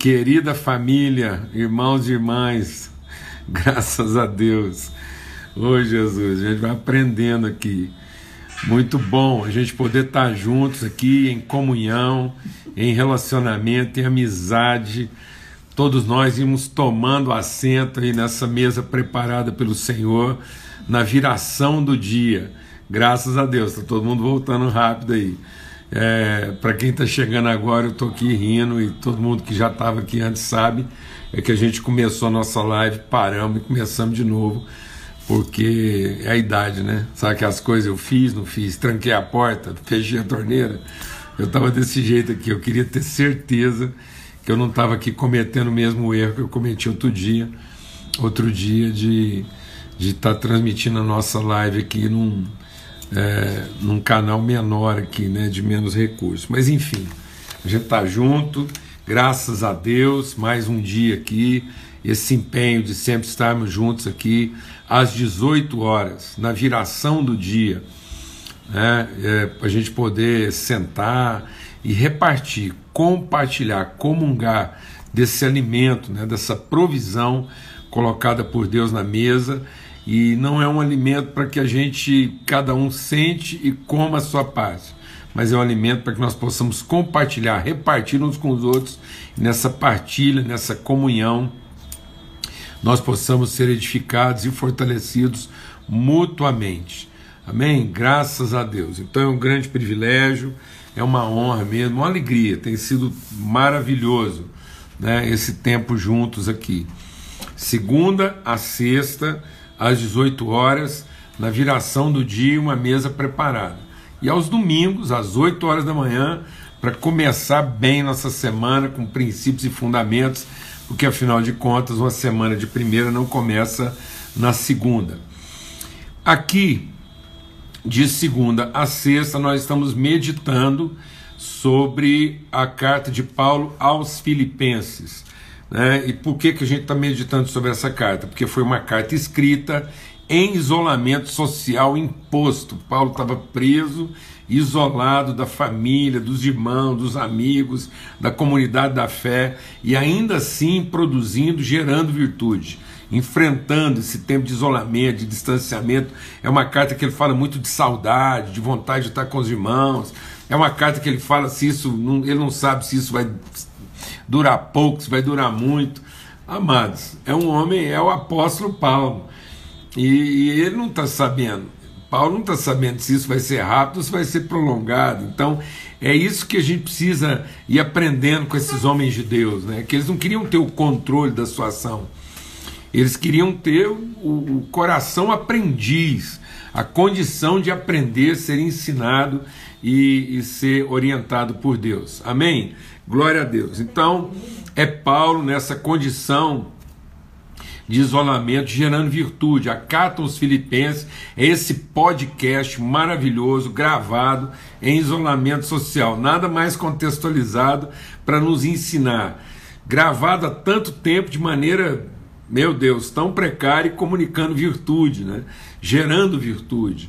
Querida família, irmãos e irmãs, graças a Deus. Ô Jesus, a gente vai aprendendo aqui. Muito bom a gente poder estar juntos aqui em comunhão, em relacionamento, em amizade. Todos nós íamos tomando assento aí nessa mesa preparada pelo Senhor, na viração do dia. Graças a Deus, está todo mundo voltando rápido aí. É, Para quem está chegando agora, eu estou aqui rindo e todo mundo que já estava aqui antes sabe é que a gente começou a nossa live, paramos e começamos de novo, porque é a idade, né? Sabe que as coisas eu fiz, não fiz, tranquei a porta, fechei a torneira. Eu estava desse jeito aqui, eu queria ter certeza que eu não estava aqui cometendo o mesmo erro que eu cometi outro dia, outro dia de de estar tá transmitindo a nossa live aqui num é, num canal menor aqui, né, de menos recursos. Mas enfim, a gente está junto, graças a Deus, mais um dia aqui, esse empenho de sempre estarmos juntos aqui às 18 horas, na viração do dia, né, é, para a gente poder sentar e repartir, compartilhar, comungar desse alimento, né, dessa provisão colocada por Deus na mesa e não é um alimento para que a gente, cada um, sente e coma a sua parte, mas é um alimento para que nós possamos compartilhar, repartir uns com os outros, nessa partilha, nessa comunhão, nós possamos ser edificados e fortalecidos mutuamente. Amém? Graças a Deus. Então é um grande privilégio, é uma honra mesmo, uma alegria, tem sido maravilhoso né, esse tempo juntos aqui. Segunda a sexta às 18 horas, na viração do dia, uma mesa preparada. E aos domingos, às 8 horas da manhã, para começar bem nossa semana com princípios e fundamentos, porque afinal de contas, uma semana de primeira não começa na segunda. Aqui, de segunda a sexta, nós estamos meditando sobre a carta de Paulo aos Filipenses. Né? E por que, que a gente está meditando sobre essa carta? Porque foi uma carta escrita em isolamento social imposto. Paulo estava preso, isolado da família, dos irmãos, dos amigos, da comunidade da fé, e ainda assim produzindo, gerando virtude, enfrentando esse tempo de isolamento, de distanciamento. É uma carta que ele fala muito de saudade, de vontade de estar com os irmãos. É uma carta que ele fala se isso, ele não sabe se isso vai durar pouco, se vai durar muito. Amados, é um homem, é o apóstolo Paulo. E, e ele não está sabendo. Paulo não está sabendo se isso vai ser rápido ou se vai ser prolongado. Então, é isso que a gente precisa ir aprendendo com esses homens de Deus, né? Que eles não queriam ter o controle da situação. Eles queriam ter o, o coração aprendiz, a condição de aprender, ser ensinado e, e ser orientado por Deus. Amém? Glória a Deus. Então, é Paulo nessa condição de isolamento, gerando virtude. A Carta aos Filipenses é esse podcast maravilhoso, gravado em isolamento social, nada mais contextualizado para nos ensinar. Gravado há tanto tempo de maneira, meu Deus, tão precária e comunicando virtude, né? gerando virtude.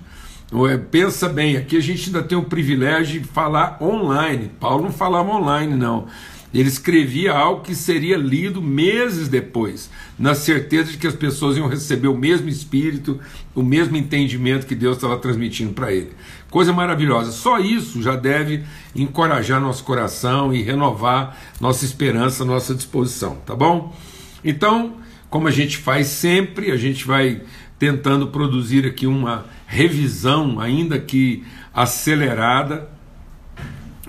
É, pensa bem, aqui a gente ainda tem o privilégio de falar online. Paulo não falava online, não. Ele escrevia algo que seria lido meses depois, na certeza de que as pessoas iam receber o mesmo espírito, o mesmo entendimento que Deus estava transmitindo para ele. Coisa maravilhosa. Só isso já deve encorajar nosso coração e renovar nossa esperança, nossa disposição, tá bom? Então, como a gente faz sempre, a gente vai tentando produzir aqui uma revisão, ainda que acelerada,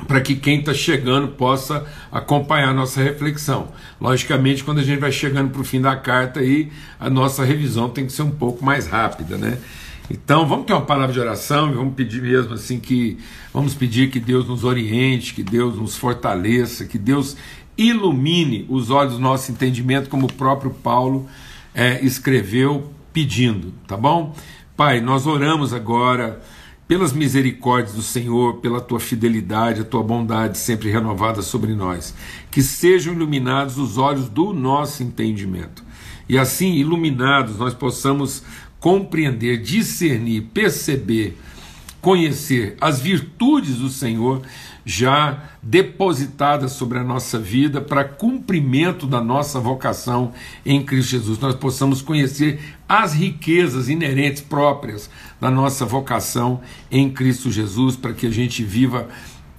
para que quem está chegando possa acompanhar a nossa reflexão. Logicamente, quando a gente vai chegando para o fim da carta, aí, a nossa revisão tem que ser um pouco mais rápida, né? Então, vamos ter uma palavra de oração e vamos pedir mesmo assim que vamos pedir que Deus nos oriente, que Deus nos fortaleça, que Deus ilumine os olhos do nosso entendimento, como o próprio Paulo é, escreveu pedindo, tá bom? Pai, nós oramos agora pelas misericórdias do Senhor, pela tua fidelidade, a tua bondade sempre renovada sobre nós. Que sejam iluminados os olhos do nosso entendimento. E assim, iluminados, nós possamos compreender, discernir, perceber, conhecer as virtudes do Senhor já depositadas sobre a nossa vida para cumprimento da nossa vocação em Cristo Jesus. Nós possamos conhecer as riquezas inerentes próprias da nossa vocação em Cristo Jesus, para que a gente viva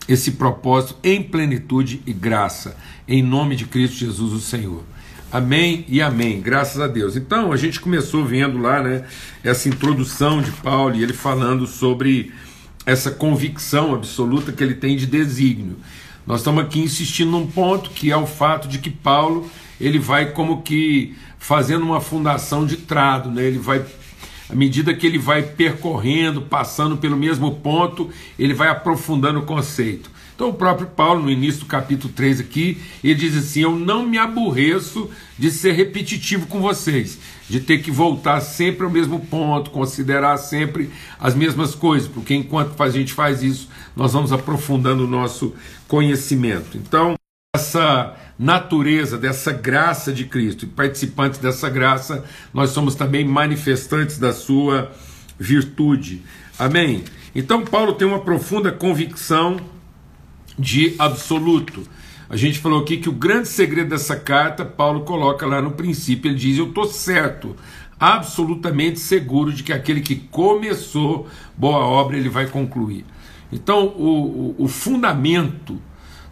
esse propósito em plenitude e graça, em nome de Cristo Jesus, o Senhor. Amém e amém, graças a Deus. Então, a gente começou vendo lá, né, essa introdução de Paulo e ele falando sobre essa convicção absoluta que ele tem de desígnio. Nós estamos aqui insistindo num ponto que é o fato de que Paulo ele vai como que fazendo uma fundação de trado, né? Ele vai à medida que ele vai percorrendo, passando pelo mesmo ponto, ele vai aprofundando o conceito. Então, o próprio Paulo, no início do capítulo 3 aqui, ele diz assim: Eu não me aborreço de ser repetitivo com vocês, de ter que voltar sempre ao mesmo ponto, considerar sempre as mesmas coisas, porque enquanto a gente faz isso, nós vamos aprofundando o nosso conhecimento. Então, essa natureza, dessa graça de Cristo, e participantes dessa graça, nós somos também manifestantes da sua virtude. Amém? Então, Paulo tem uma profunda convicção de absoluto. A gente falou aqui que o grande segredo dessa carta, Paulo coloca lá no princípio, ele diz: Eu estou certo, absolutamente seguro de que aquele que começou boa obra, ele vai concluir. Então, o, o, fundamento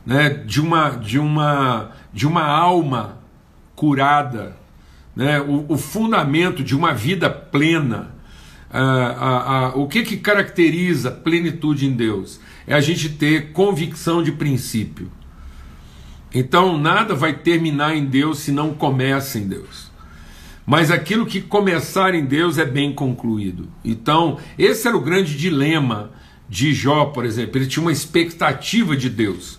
né, de, uma, de, uma, de uma alma curada, né, o, o fundamento de uma vida plena, ah, ah, ah, o que, que caracteriza plenitude em Deus? é a gente ter convicção de princípio. Então nada vai terminar em Deus se não começa em Deus. Mas aquilo que começar em Deus é bem concluído. Então, esse era o grande dilema de Jó, por exemplo. Ele tinha uma expectativa de Deus.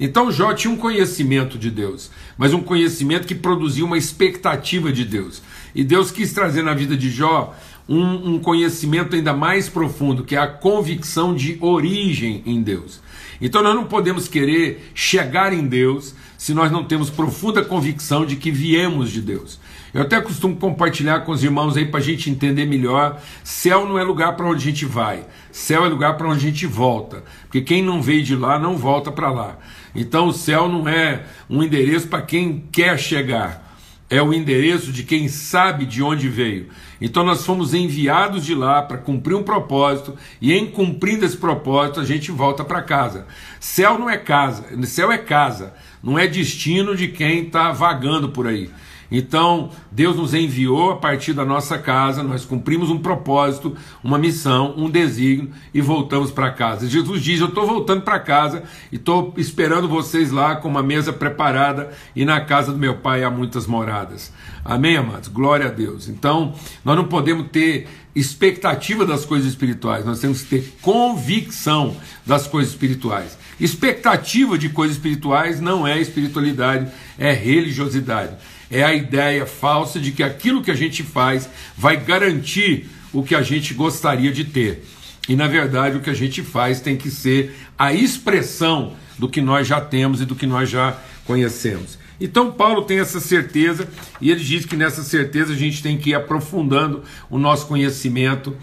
Então Jó tinha um conhecimento de Deus, mas um conhecimento que produzia uma expectativa de Deus. E Deus quis trazer na vida de Jó um, um conhecimento ainda mais profundo, que é a convicção de origem em Deus. Então nós não podemos querer chegar em Deus se nós não temos profunda convicção de que viemos de Deus. Eu até costumo compartilhar com os irmãos aí para a gente entender melhor. Céu não é lugar para onde a gente vai, céu é lugar para onde a gente volta. Porque quem não veio de lá não volta para lá. Então o céu não é um endereço para quem quer chegar é o endereço de quem sabe de onde veio. Então nós fomos enviados de lá para cumprir um propósito, e em cumprindo esse propósito a gente volta para casa. Céu não é casa, céu é casa, não é destino de quem está vagando por aí. Então, Deus nos enviou a partir da nossa casa, nós cumprimos um propósito, uma missão, um desígnio e voltamos para casa. Jesus diz: Eu estou voltando para casa e estou esperando vocês lá com uma mesa preparada e na casa do meu pai há muitas moradas. Amém, amados? Glória a Deus. Então, nós não podemos ter expectativa das coisas espirituais, nós temos que ter convicção das coisas espirituais. Expectativa de coisas espirituais não é espiritualidade, é religiosidade é a ideia falsa de que aquilo que a gente faz vai garantir o que a gente gostaria de ter. E na verdade o que a gente faz tem que ser a expressão do que nós já temos e do que nós já conhecemos. Então Paulo tem essa certeza e ele diz que nessa certeza a gente tem que ir aprofundando o nosso conhecimento,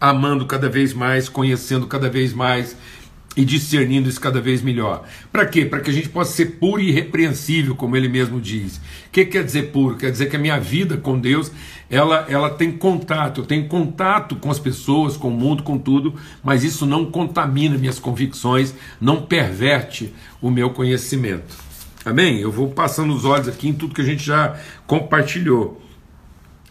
amando cada vez mais, conhecendo cada vez mais e discernindo isso cada vez melhor. Para quê? Para que a gente possa ser puro e irrepreensível, como ele mesmo diz. O que quer dizer puro? Quer dizer que a minha vida com Deus, ela, ela tem contato, eu tenho contato com as pessoas, com o mundo, com tudo, mas isso não contamina minhas convicções, não perverte o meu conhecimento. Amém? Eu vou passando os olhos aqui em tudo que a gente já compartilhou.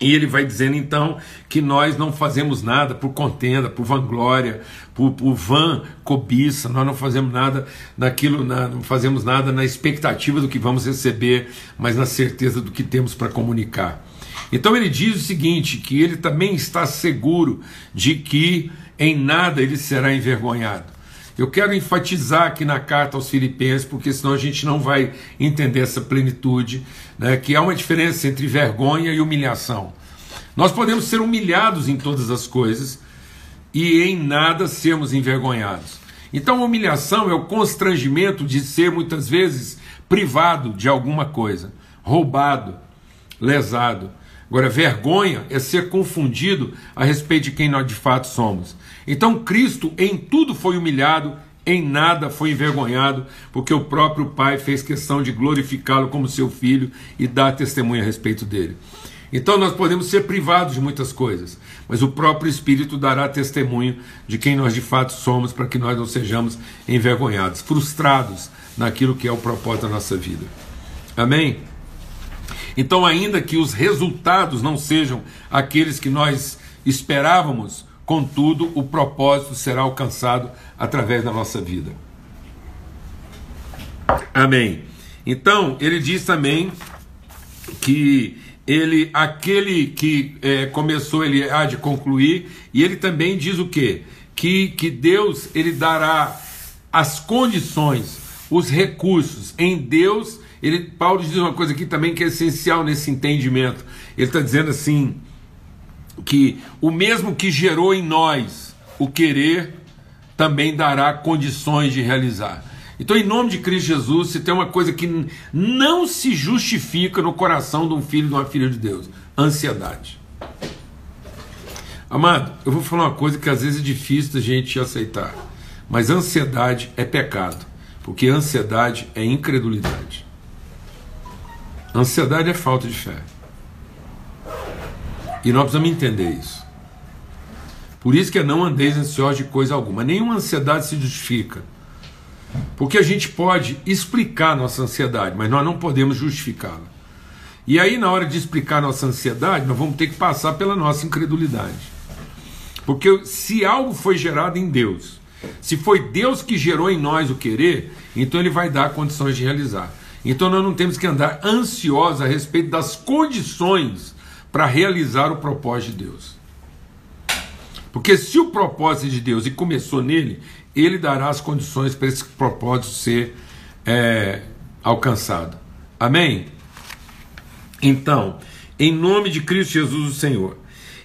E ele vai dizendo então que nós não fazemos nada por contenda, por vanglória, por, por van cobiça, nós não fazemos nada naquilo, na, não fazemos nada na expectativa do que vamos receber, mas na certeza do que temos para comunicar. Então ele diz o seguinte: que ele também está seguro de que em nada ele será envergonhado. Eu quero enfatizar aqui na carta aos Filipenses, porque senão a gente não vai entender essa plenitude, né, que há uma diferença entre vergonha e humilhação. Nós podemos ser humilhados em todas as coisas e em nada sermos envergonhados. Então, humilhação é o constrangimento de ser muitas vezes privado de alguma coisa, roubado, lesado. Agora, vergonha é ser confundido a respeito de quem nós de fato somos. Então, Cristo em tudo foi humilhado em nada foi envergonhado, porque o próprio Pai fez questão de glorificá-lo como seu filho e dar testemunho a respeito dele. Então nós podemos ser privados de muitas coisas, mas o próprio Espírito dará testemunho de quem nós de fato somos, para que nós não sejamos envergonhados, frustrados naquilo que é o propósito da nossa vida. Amém? Então, ainda que os resultados não sejam aqueles que nós esperávamos, contudo, o propósito será alcançado através da nossa vida. Amém. Então, ele diz também que ele, aquele que é, começou, ele há de concluir, e ele também diz o quê? Que, que Deus ele dará as condições, os recursos. Em Deus, ele, Paulo diz uma coisa aqui também que é essencial nesse entendimento. Ele está dizendo assim: que o mesmo que gerou em nós o querer, também dará condições de realizar. Então, em nome de Cristo Jesus, se tem uma coisa que não se justifica no coração de um filho e de uma filha de Deus: ansiedade. Amado, eu vou falar uma coisa que às vezes é difícil da gente aceitar, mas ansiedade é pecado, porque ansiedade é incredulidade. Ansiedade é falta de fé. E nós precisamos entender isso. Por isso que é não andeis ansiosos de coisa alguma. Nenhuma ansiedade se justifica. Porque a gente pode explicar nossa ansiedade, mas nós não podemos justificá-la. E aí, na hora de explicar nossa ansiedade, nós vamos ter que passar pela nossa incredulidade. Porque se algo foi gerado em Deus, se foi Deus que gerou em nós o querer, então Ele vai dar condições de realizar. Então nós não temos que andar ansiosos a respeito das condições para realizar o propósito de Deus. Porque se o propósito é de Deus e começou nele, ele dará as condições para esse propósito ser é, alcançado. Amém? Então, em nome de Cristo Jesus, o Senhor.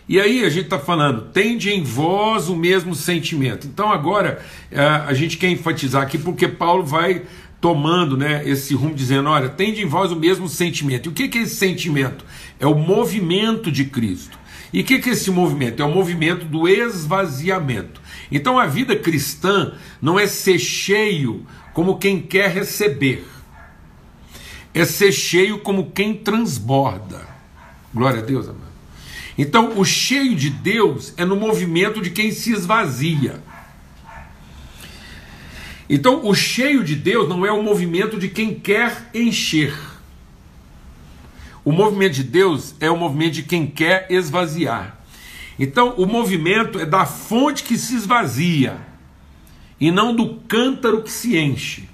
E aí a gente está falando, tende em vós o mesmo sentimento. Então agora é, a gente quer enfatizar aqui porque Paulo vai tomando né, esse rumo dizendo, olha, tende em vós o mesmo sentimento. E o que, que é esse sentimento? É o movimento de Cristo. E o que, que é esse movimento? É o movimento do esvaziamento. Então a vida cristã não é ser cheio como quem quer receber, é ser cheio como quem transborda. Glória a Deus, amado. Então o cheio de Deus é no movimento de quem se esvazia. Então o cheio de Deus não é o movimento de quem quer encher. O movimento de Deus é o movimento de quem quer esvaziar. Então, o movimento é da fonte que se esvazia e não do cântaro que se enche.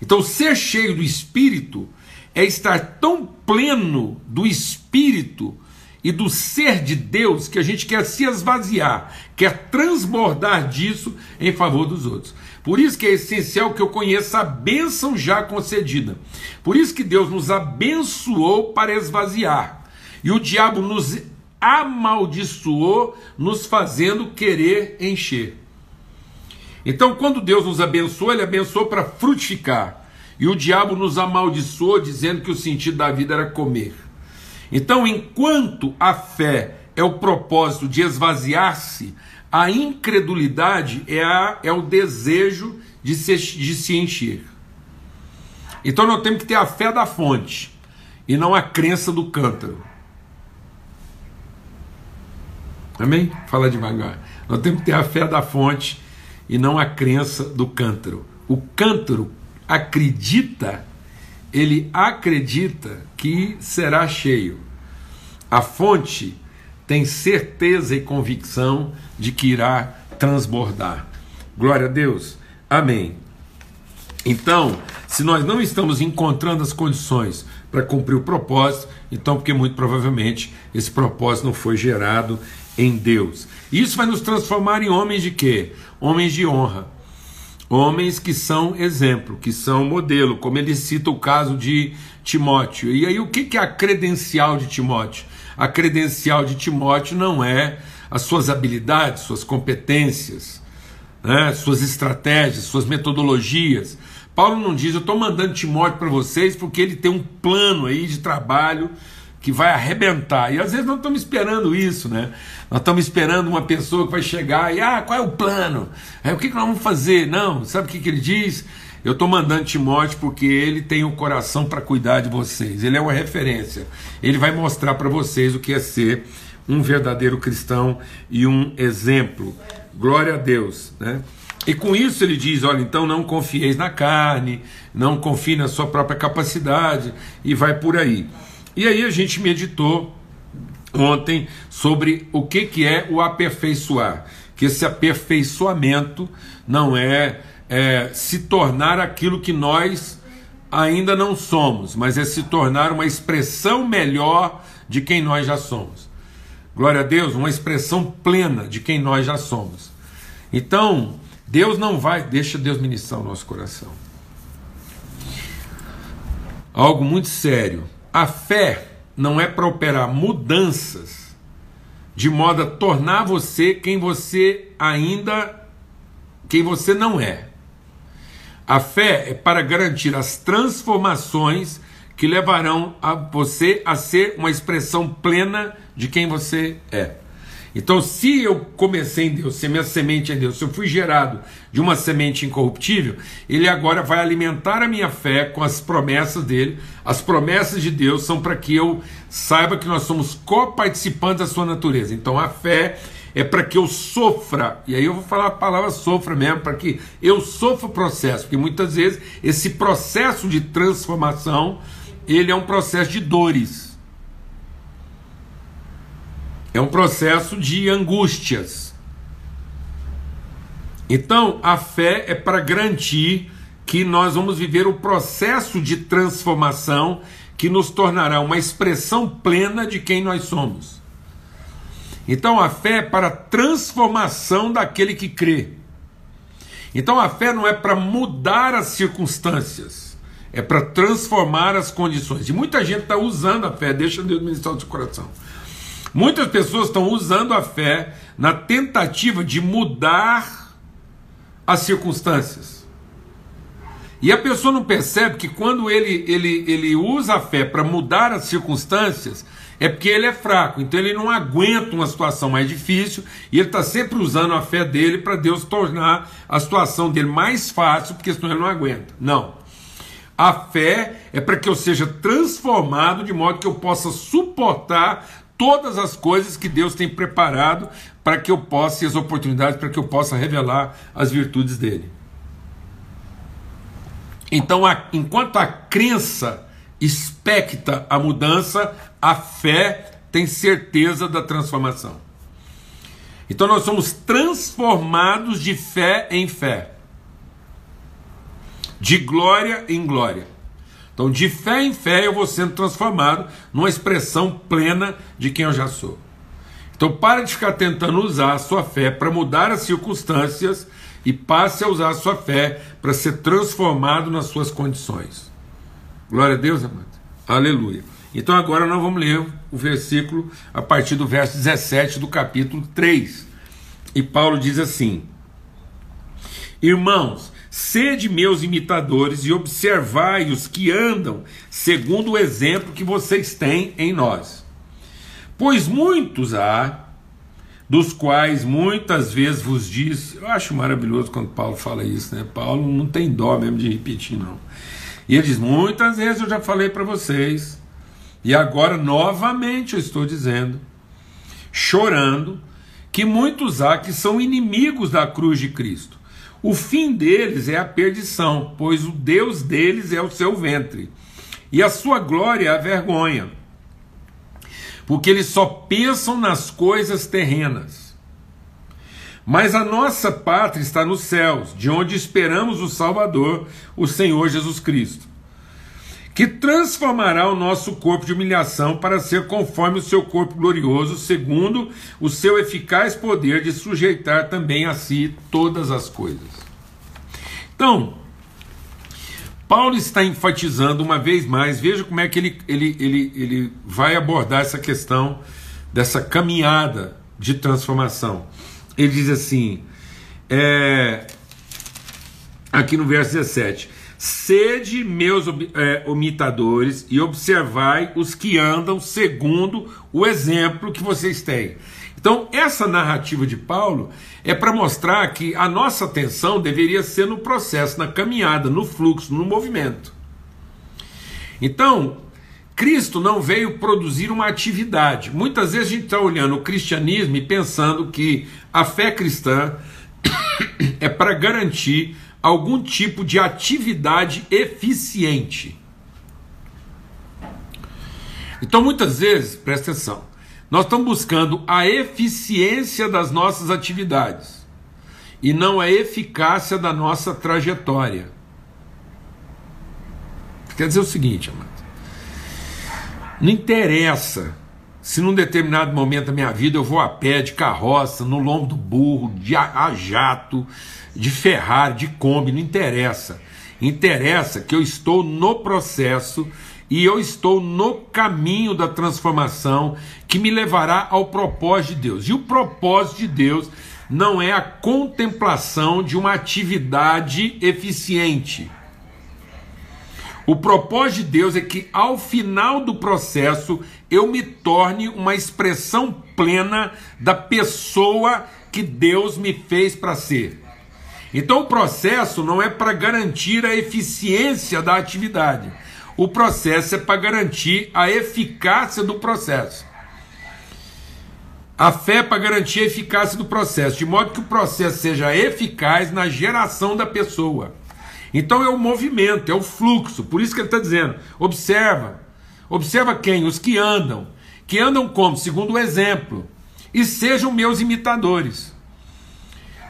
Então, ser cheio do Espírito é estar tão pleno do Espírito e do ser de Deus que a gente quer se esvaziar, quer transbordar disso em favor dos outros. Por isso que é essencial que eu conheça a bênção já concedida. Por isso que Deus nos abençoou para esvaziar. E o diabo nos amaldiçoou, nos fazendo querer encher. Então, quando Deus nos abençoou, Ele abençoou para frutificar. E o diabo nos amaldiçoou, dizendo que o sentido da vida era comer. Então, enquanto a fé é o propósito de esvaziar-se, a incredulidade é, a, é o desejo de se, de se encher. Então, nós temos que ter a fé da fonte e não a crença do cântaro. Amém? Fala devagar. Nós temos que ter a fé da fonte e não a crença do cântaro. O cântaro acredita, ele acredita que será cheio. A fonte tem certeza e convicção de que irá transbordar. Glória a Deus. Amém. Então, se nós não estamos encontrando as condições para cumprir o propósito, então porque muito provavelmente esse propósito não foi gerado em Deus. Isso vai nos transformar em homens de quê? Homens de honra. Homens que são exemplo, que são modelo, como ele cita o caso de Timóteo. E aí, o que é a credencial de Timóteo? A credencial de Timóteo não é as suas habilidades, suas competências, né, suas estratégias, suas metodologias. Paulo não diz, eu estou mandando Timóteo para vocês porque ele tem um plano aí de trabalho que vai arrebentar. E às vezes nós estamos esperando isso, né? Nós estamos esperando uma pessoa que vai chegar e, ah, qual é o plano? É, o que, que nós vamos fazer? Não, sabe o que, que ele diz? Eu estou mandando Timóteo porque ele tem o um coração para cuidar de vocês. Ele é uma referência. Ele vai mostrar para vocês o que é ser um verdadeiro cristão e um exemplo. Glória a Deus, né? E com isso ele diz: olha, então não confieis na carne, não confie na sua própria capacidade, e vai por aí. E aí a gente meditou ontem sobre o que, que é o aperfeiçoar. Que esse aperfeiçoamento não é, é se tornar aquilo que nós ainda não somos, mas é se tornar uma expressão melhor de quem nós já somos. Glória a Deus, uma expressão plena de quem nós já somos. Então, Deus não vai, deixa Deus ministrar o nosso coração. Algo muito sério. A fé não é para operar mudanças de modo a tornar você quem você ainda quem você não é. A fé é para garantir as transformações que levarão a você a ser uma expressão plena de quem você é. Então, se eu comecei em Deus, se minha semente é Deus, se eu fui gerado de uma semente incorruptível, ele agora vai alimentar a minha fé com as promessas dele. As promessas de Deus são para que eu saiba que nós somos coparticipantes da sua natureza. Então, a fé é para que eu sofra, e aí eu vou falar a palavra sofra mesmo, para que eu sofra o processo, porque muitas vezes esse processo de transformação, ele é um processo de dores. É um processo de angústias. Então, a fé é para garantir que nós vamos viver o processo de transformação que nos tornará uma expressão plena de quem nós somos. Então, a fé é para a transformação daquele que crê. Então, a fé não é para mudar as circunstâncias, é para transformar as condições. E muita gente está usando a fé, deixa Deus ministrar o seu coração Muitas pessoas estão usando a fé na tentativa de mudar as circunstâncias. E a pessoa não percebe que quando ele, ele, ele usa a fé para mudar as circunstâncias, é porque ele é fraco, então ele não aguenta uma situação mais difícil e ele está sempre usando a fé dele para Deus tornar a situação dele mais fácil, porque senão ele não aguenta. Não. A fé é para que eu seja transformado de modo que eu possa suportar todas as coisas que Deus tem preparado para que eu possa, e as oportunidades para que eu possa revelar as virtudes dele. Então, a, enquanto a crença expecta a mudança, a fé tem certeza da transformação. Então, nós somos transformados de fé em fé, de glória em glória. Então, de fé em fé, eu vou sendo transformado numa expressão plena de quem eu já sou. Então, para de ficar tentando usar a sua fé para mudar as circunstâncias e passe a usar a sua fé para ser transformado nas suas condições. Glória a Deus, amado. Aleluia. Então, agora nós vamos ler o versículo a partir do verso 17 do capítulo 3. E Paulo diz assim: Irmãos, Sede meus imitadores e observai os que andam segundo o exemplo que vocês têm em nós. Pois muitos há, dos quais muitas vezes vos disse, eu acho maravilhoso quando Paulo fala isso, né? Paulo não tem dó mesmo de repetir, não. E ele diz: muitas vezes eu já falei para vocês, e agora novamente eu estou dizendo, chorando, que muitos há que são inimigos da cruz de Cristo. O fim deles é a perdição, pois o Deus deles é o seu ventre, e a sua glória é a vergonha, porque eles só pensam nas coisas terrenas. Mas a nossa pátria está nos céus, de onde esperamos o Salvador, o Senhor Jesus Cristo, que transformará o nosso corpo de humilhação para ser conforme o seu corpo glorioso, segundo o seu eficaz poder de sujeitar também a si todas as coisas. Então, Paulo está enfatizando uma vez mais, veja como é que ele, ele, ele, ele vai abordar essa questão dessa caminhada de transformação. Ele diz assim, é, aqui no verso 17: Sede meus é, imitadores e observai os que andam segundo o exemplo que vocês têm. Então, essa narrativa de Paulo é para mostrar que a nossa atenção deveria ser no processo, na caminhada, no fluxo, no movimento. Então, Cristo não veio produzir uma atividade. Muitas vezes a gente está olhando o cristianismo e pensando que a fé cristã é para garantir algum tipo de atividade eficiente. Então, muitas vezes, presta atenção, nós estamos buscando a eficiência das nossas atividades e não a eficácia da nossa trajetória. Quer dizer o seguinte, amado, não interessa se num determinado momento da minha vida eu vou a pé, de carroça, no lombo do burro, de a, jato, de Ferrari, de Kombi, não interessa. Interessa que eu estou no processo e eu estou no caminho da transformação que me levará ao propósito de Deus. E o propósito de Deus não é a contemplação de uma atividade eficiente. O propósito de Deus é que ao final do processo eu me torne uma expressão plena da pessoa que Deus me fez para ser. Então o processo não é para garantir a eficiência da atividade. O processo é para garantir a eficácia do processo. A fé é para garantir a eficácia do processo, de modo que o processo seja eficaz na geração da pessoa. Então é o movimento, é o fluxo. Por isso que ele está dizendo: observa. Observa quem? Os que andam. Que andam como? Segundo o exemplo. E sejam meus imitadores.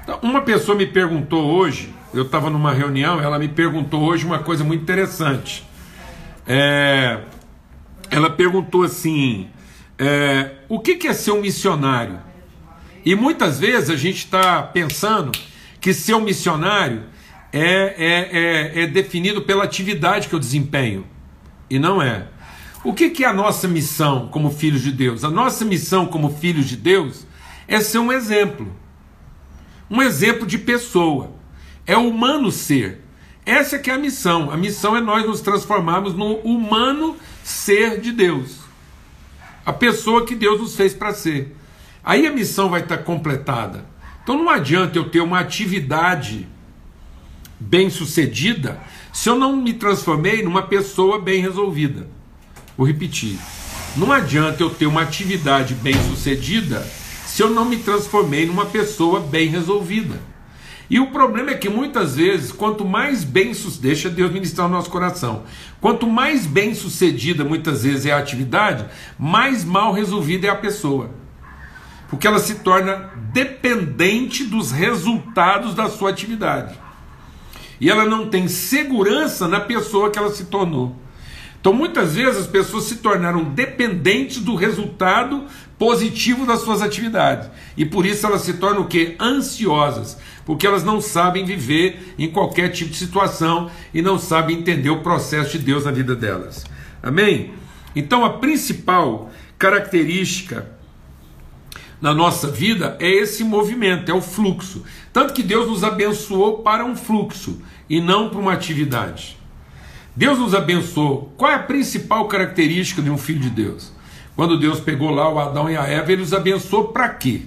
Então, uma pessoa me perguntou hoje, eu estava numa reunião, ela me perguntou hoje uma coisa muito interessante. É, ela perguntou assim: é, o que, que é ser um missionário? E muitas vezes a gente está pensando que ser um missionário é, é, é, é definido pela atividade que eu desempenho. E não é. O que, que é a nossa missão como filhos de Deus? A nossa missão como filhos de Deus é ser um exemplo. Um exemplo de pessoa. É humano ser. Essa que é a missão. A missão é nós nos transformarmos no humano ser de Deus. A pessoa que Deus nos fez para ser. Aí a missão vai estar completada. Então não adianta eu ter uma atividade bem-sucedida se eu não me transformei numa pessoa bem resolvida. Vou repetir. Não adianta eu ter uma atividade bem-sucedida se eu não me transformei numa pessoa bem resolvida. E o problema é que muitas vezes, quanto mais bem sucedida, deixa Deus ministrar o nosso coração, quanto mais bem sucedida muitas vezes é a atividade, mais mal resolvida é a pessoa. Porque ela se torna dependente dos resultados da sua atividade e ela não tem segurança na pessoa que ela se tornou. Então, muitas vezes as pessoas se tornaram dependentes do resultado positivo das suas atividades. E por isso elas se tornam o quê? Ansiosas, porque elas não sabem viver em qualquer tipo de situação e não sabem entender o processo de Deus na vida delas. Amém? Então, a principal característica na nossa vida é esse movimento, é o fluxo. Tanto que Deus nos abençoou para um fluxo e não para uma atividade. Deus nos abençoou. Qual é a principal característica de um filho de Deus? Quando Deus pegou lá o Adão e a Eva, ele os abençoou para quê?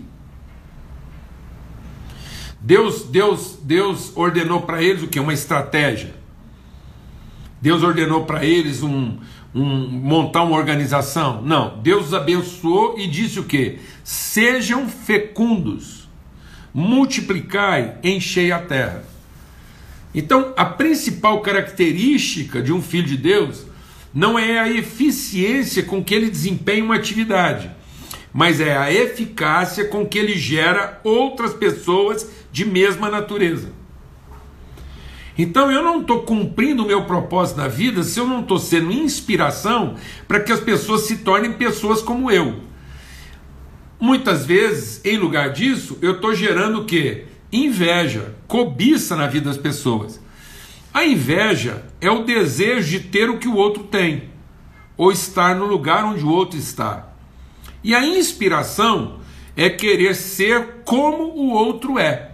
Deus, Deus, Deus ordenou para eles o que? Uma estratégia. Deus ordenou para eles um, um, montar uma organização. Não, Deus os abençoou e disse o que? Sejam fecundos, multiplicai, enchei a terra. Então, a principal característica de um filho de Deus não é a eficiência com que ele desempenha uma atividade, mas é a eficácia com que ele gera outras pessoas de mesma natureza. Então eu não estou cumprindo o meu propósito na vida se eu não estou sendo inspiração para que as pessoas se tornem pessoas como eu. Muitas vezes, em lugar disso, eu estou gerando o quê? Inveja, cobiça na vida das pessoas. A inveja é o desejo de ter o que o outro tem, ou estar no lugar onde o outro está. E a inspiração é querer ser como o outro é.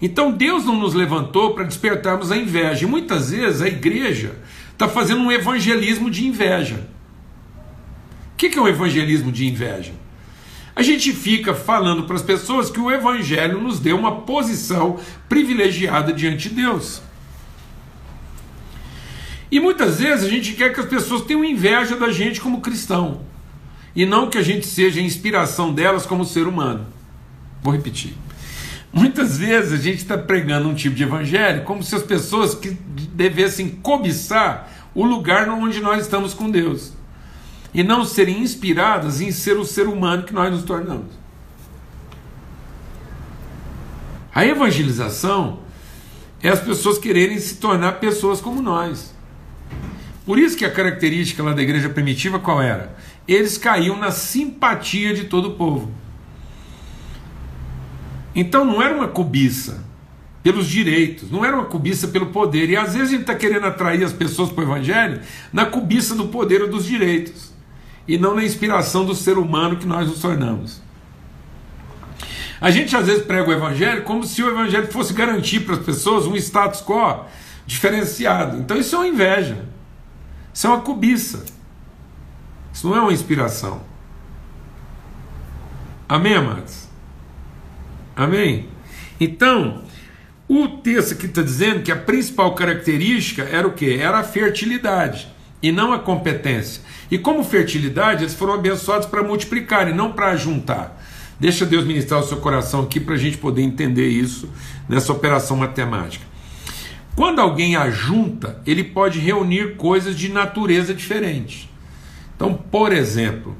Então Deus não nos levantou para despertarmos a inveja. E muitas vezes a igreja está fazendo um evangelismo de inveja. O que é um evangelismo de inveja? A gente fica falando para as pessoas que o evangelho nos deu uma posição privilegiada diante de Deus. E muitas vezes a gente quer que as pessoas tenham inveja da gente como cristão, e não que a gente seja a inspiração delas como ser humano. Vou repetir. Muitas vezes a gente está pregando um tipo de evangelho como se as pessoas que devessem cobiçar o lugar onde nós estamos com Deus e não serem inspiradas em ser o ser humano que nós nos tornamos. A evangelização é as pessoas quererem se tornar pessoas como nós. Por isso que a característica lá da igreja primitiva qual era? Eles caíam na simpatia de todo o povo. Então não era uma cobiça pelos direitos, não era uma cobiça pelo poder. E às vezes a gente está querendo atrair as pessoas para o Evangelho na cobiça do poder ou dos direitos, e não na inspiração do ser humano que nós nos tornamos. A gente às vezes prega o Evangelho como se o Evangelho fosse garantir para as pessoas um status quo diferenciado. Então isso é uma inveja, isso é uma cobiça, isso não é uma inspiração. Amém, amados? Amém? Então, o texto aqui está dizendo que a principal característica era o que? Era a fertilidade e não a competência. E como fertilidade, eles foram abençoados para multiplicar e não para juntar. Deixa Deus ministrar o seu coração aqui para a gente poder entender isso nessa operação matemática. Quando alguém ajunta, ele pode reunir coisas de natureza diferente. Então, por exemplo,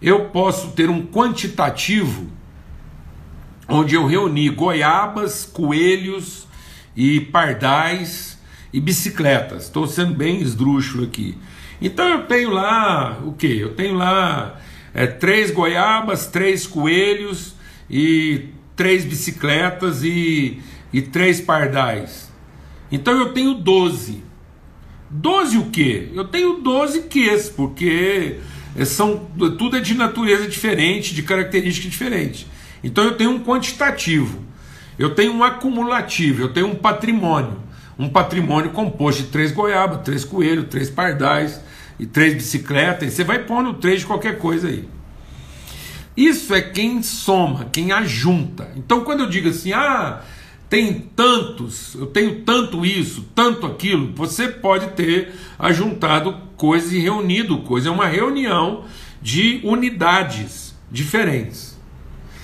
eu posso ter um quantitativo onde eu reuni goiabas, coelhos e pardais e bicicletas. Estou sendo bem esdrúxulo aqui. Então eu tenho lá o que? Eu tenho lá é, três goiabas, três coelhos e três bicicletas e, e três pardais. Então eu tenho doze. Doze o quê? Eu tenho doze ques, porque são, tudo é de natureza diferente, de característica diferente. Então eu tenho um quantitativo, eu tenho um acumulativo, eu tenho um patrimônio. Um patrimônio composto de três goiabas, três coelhos, três pardais e três bicicletas. E você vai pondo três de qualquer coisa aí. Isso é quem soma, quem ajunta. Então quando eu digo assim, ah, tem tantos, eu tenho tanto isso, tanto aquilo, você pode ter ajuntado coisas e reunido coisas. É uma reunião de unidades diferentes.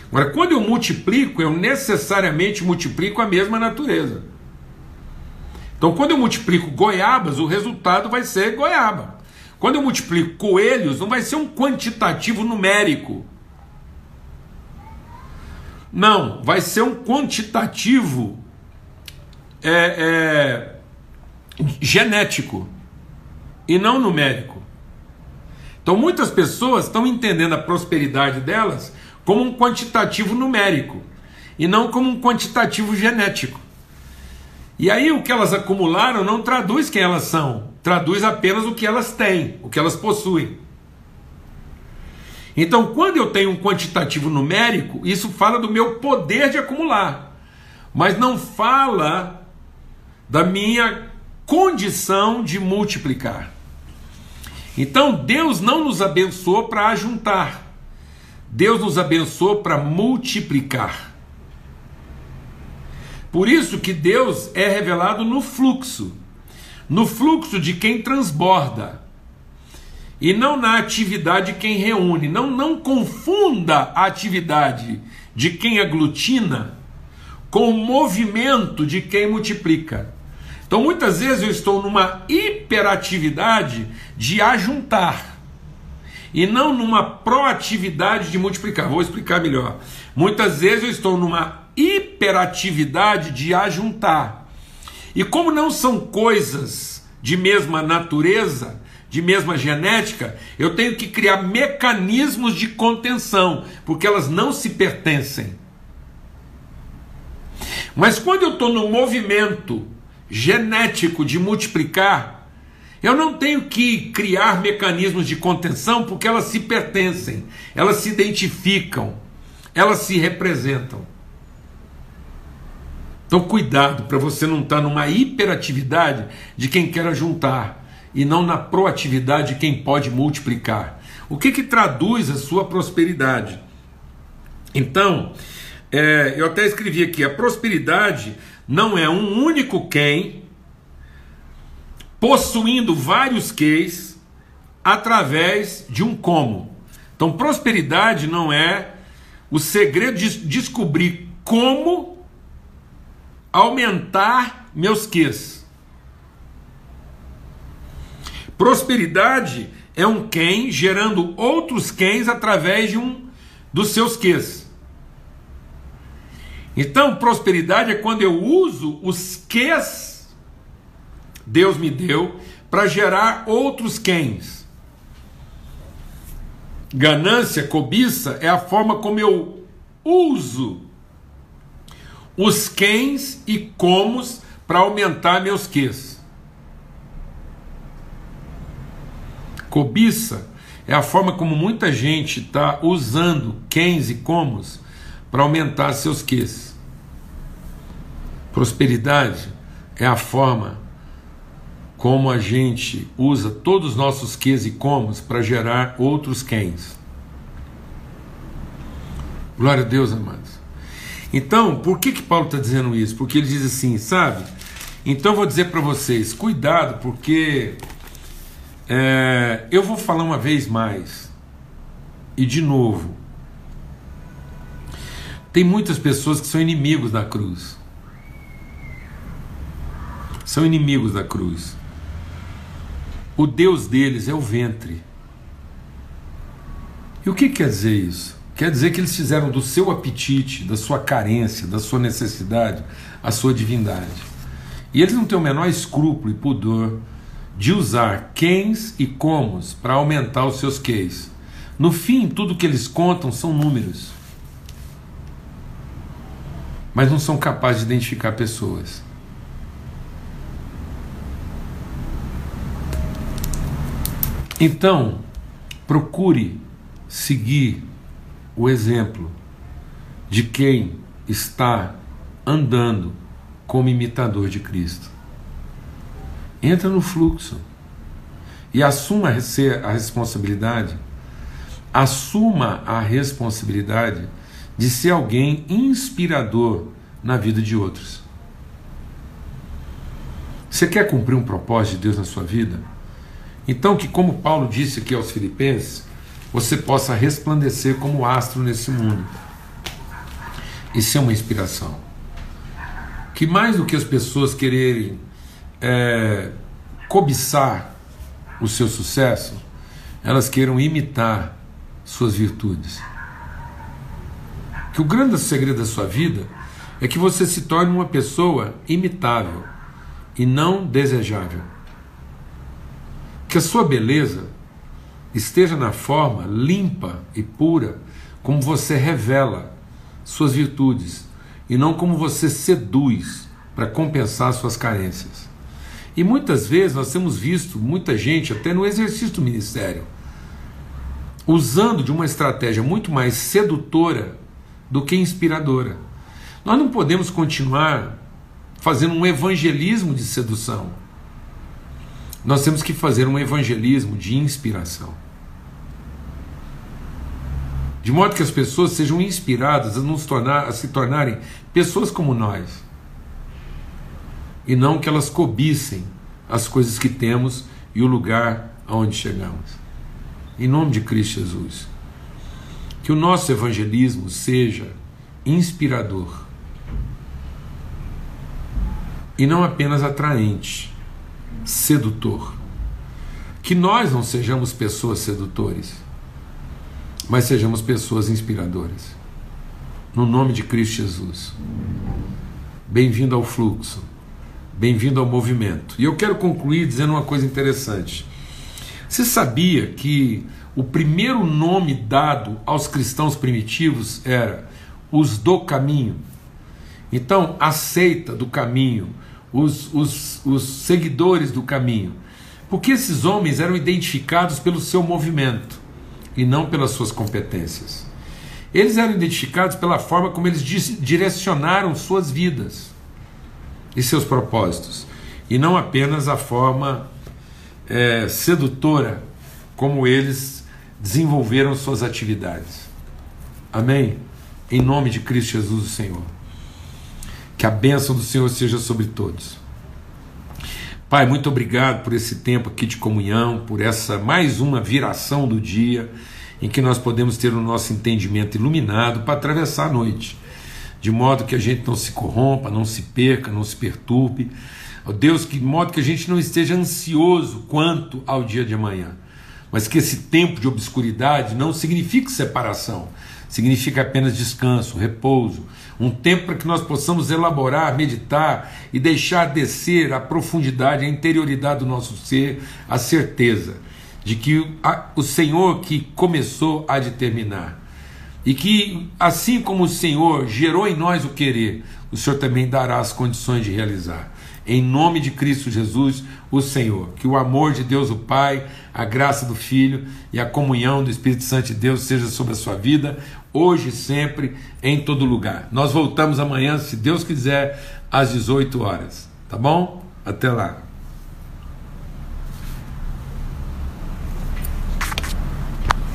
Agora, quando eu multiplico, eu necessariamente multiplico a mesma natureza. Então, quando eu multiplico goiabas, o resultado vai ser goiaba. Quando eu multiplico coelhos, não vai ser um quantitativo numérico. Não, vai ser um quantitativo é, é, genético e não numérico. Então, muitas pessoas estão entendendo a prosperidade delas como um quantitativo numérico e não como um quantitativo genético. E aí o que elas acumularam não traduz quem elas são, traduz apenas o que elas têm, o que elas possuem. Então, quando eu tenho um quantitativo numérico, isso fala do meu poder de acumular, mas não fala da minha condição de multiplicar. Então, Deus não nos abençoou para ajuntar. Deus nos abençoou para multiplicar. Por isso que Deus é revelado no fluxo, no fluxo de quem transborda, e não na atividade de quem reúne. Não, não confunda a atividade de quem aglutina com o movimento de quem multiplica. Então muitas vezes eu estou numa hiperatividade de ajuntar e não numa proatividade de multiplicar. Vou explicar melhor. Muitas vezes eu estou numa hiperatividade de ajuntar. E como não são coisas de mesma natureza, de mesma genética, eu tenho que criar mecanismos de contenção, porque elas não se pertencem. Mas quando eu estou no movimento genético de multiplicar, eu não tenho que criar mecanismos de contenção porque elas se pertencem, elas se identificam, elas se representam. Então, cuidado para você não estar tá numa hiperatividade de quem quer juntar e não na proatividade de quem pode multiplicar. O que, que traduz a sua prosperidade? Então, é, eu até escrevi aqui: a prosperidade não é um único quem possuindo vários queis através de um como. Então, prosperidade não é o segredo de descobrir como aumentar meus quês. Prosperidade é um quem gerando outros quens através de um dos seus quês. Então, prosperidade é quando eu uso os quês Deus me deu para gerar outros quens. Ganância, cobiça é a forma como eu uso os quens e comos para aumentar meus quês. Cobiça é a forma como muita gente está usando quens e comos para aumentar seus quês. Prosperidade é a forma como a gente usa todos os nossos quês e comos para gerar outros quens. Glória a Deus, amados. Então, por que, que Paulo está dizendo isso? Porque ele diz assim, sabe? Então vou dizer para vocês, cuidado, porque é, eu vou falar uma vez mais, e de novo, tem muitas pessoas que são inimigos da cruz. São inimigos da cruz. O Deus deles é o ventre. E o que quer dizer isso? Quer dizer que eles fizeram do seu apetite, da sua carência, da sua necessidade, a sua divindade. E eles não têm o menor escrúpulo e pudor de usar quens e comos para aumentar os seus queis. No fim, tudo que eles contam são números. Mas não são capazes de identificar pessoas. Então, procure seguir o exemplo de quem está andando como imitador de Cristo. Entra no fluxo e assuma a responsabilidade, assuma a responsabilidade de ser alguém inspirador na vida de outros. Você quer cumprir um propósito de Deus na sua vida? Então, que como Paulo disse aqui aos Filipenses, você possa resplandecer como astro nesse mundo. Isso é uma inspiração. Que mais do que as pessoas quererem é, cobiçar o seu sucesso, elas queiram imitar suas virtudes. Que o grande segredo da sua vida é que você se torne uma pessoa imitável e não desejável. Que a sua beleza esteja na forma limpa e pura como você revela suas virtudes e não como você seduz para compensar suas carências. E muitas vezes nós temos visto muita gente, até no exercício do ministério, usando de uma estratégia muito mais sedutora do que inspiradora. Nós não podemos continuar fazendo um evangelismo de sedução. Nós temos que fazer um evangelismo de inspiração de modo que as pessoas sejam inspiradas a, nos tornar, a se tornarem pessoas como nós, e não que elas cobicem as coisas que temos e o lugar aonde chegamos. Em nome de Cristo Jesus. Que o nosso evangelismo seja inspirador e não apenas atraente, sedutor. Que nós não sejamos pessoas sedutores mas sejamos pessoas inspiradoras. No nome de Cristo Jesus. Bem-vindo ao fluxo. Bem-vindo ao movimento. E eu quero concluir dizendo uma coisa interessante. Você sabia que o primeiro nome dado aos cristãos primitivos era os do caminho? Então, a seita do caminho, os, os, os seguidores do caminho. Porque esses homens eram identificados pelo seu movimento e não pelas suas competências. Eles eram identificados pela forma como eles direcionaram suas vidas. e seus propósitos, e não apenas a forma é, sedutora como eles desenvolveram suas atividades. Amém? Em nome de Cristo Jesus, o Senhor. Que a bênção do Senhor seja sobre todos. Pai, muito obrigado por esse tempo aqui de comunhão, por essa mais uma viração do dia em que nós podemos ter o nosso entendimento iluminado para atravessar a noite, de modo que a gente não se corrompa, não se perca, não se perturbe. Ó Deus, de modo que a gente não esteja ansioso quanto ao dia de amanhã, mas que esse tempo de obscuridade não signifique separação, significa apenas descanso, repouso, um tempo para que nós possamos elaborar, meditar e deixar descer a profundidade, a interioridade do nosso ser, a certeza de que o Senhor que começou a determinar. E que, assim como o Senhor gerou em nós o querer, o Senhor também dará as condições de realizar. Em nome de Cristo Jesus, o Senhor. Que o amor de Deus, o Pai, a graça do Filho e a comunhão do Espírito Santo de Deus seja sobre a sua vida, hoje sempre, em todo lugar. Nós voltamos amanhã, se Deus quiser, às 18 horas. Tá bom? Até lá.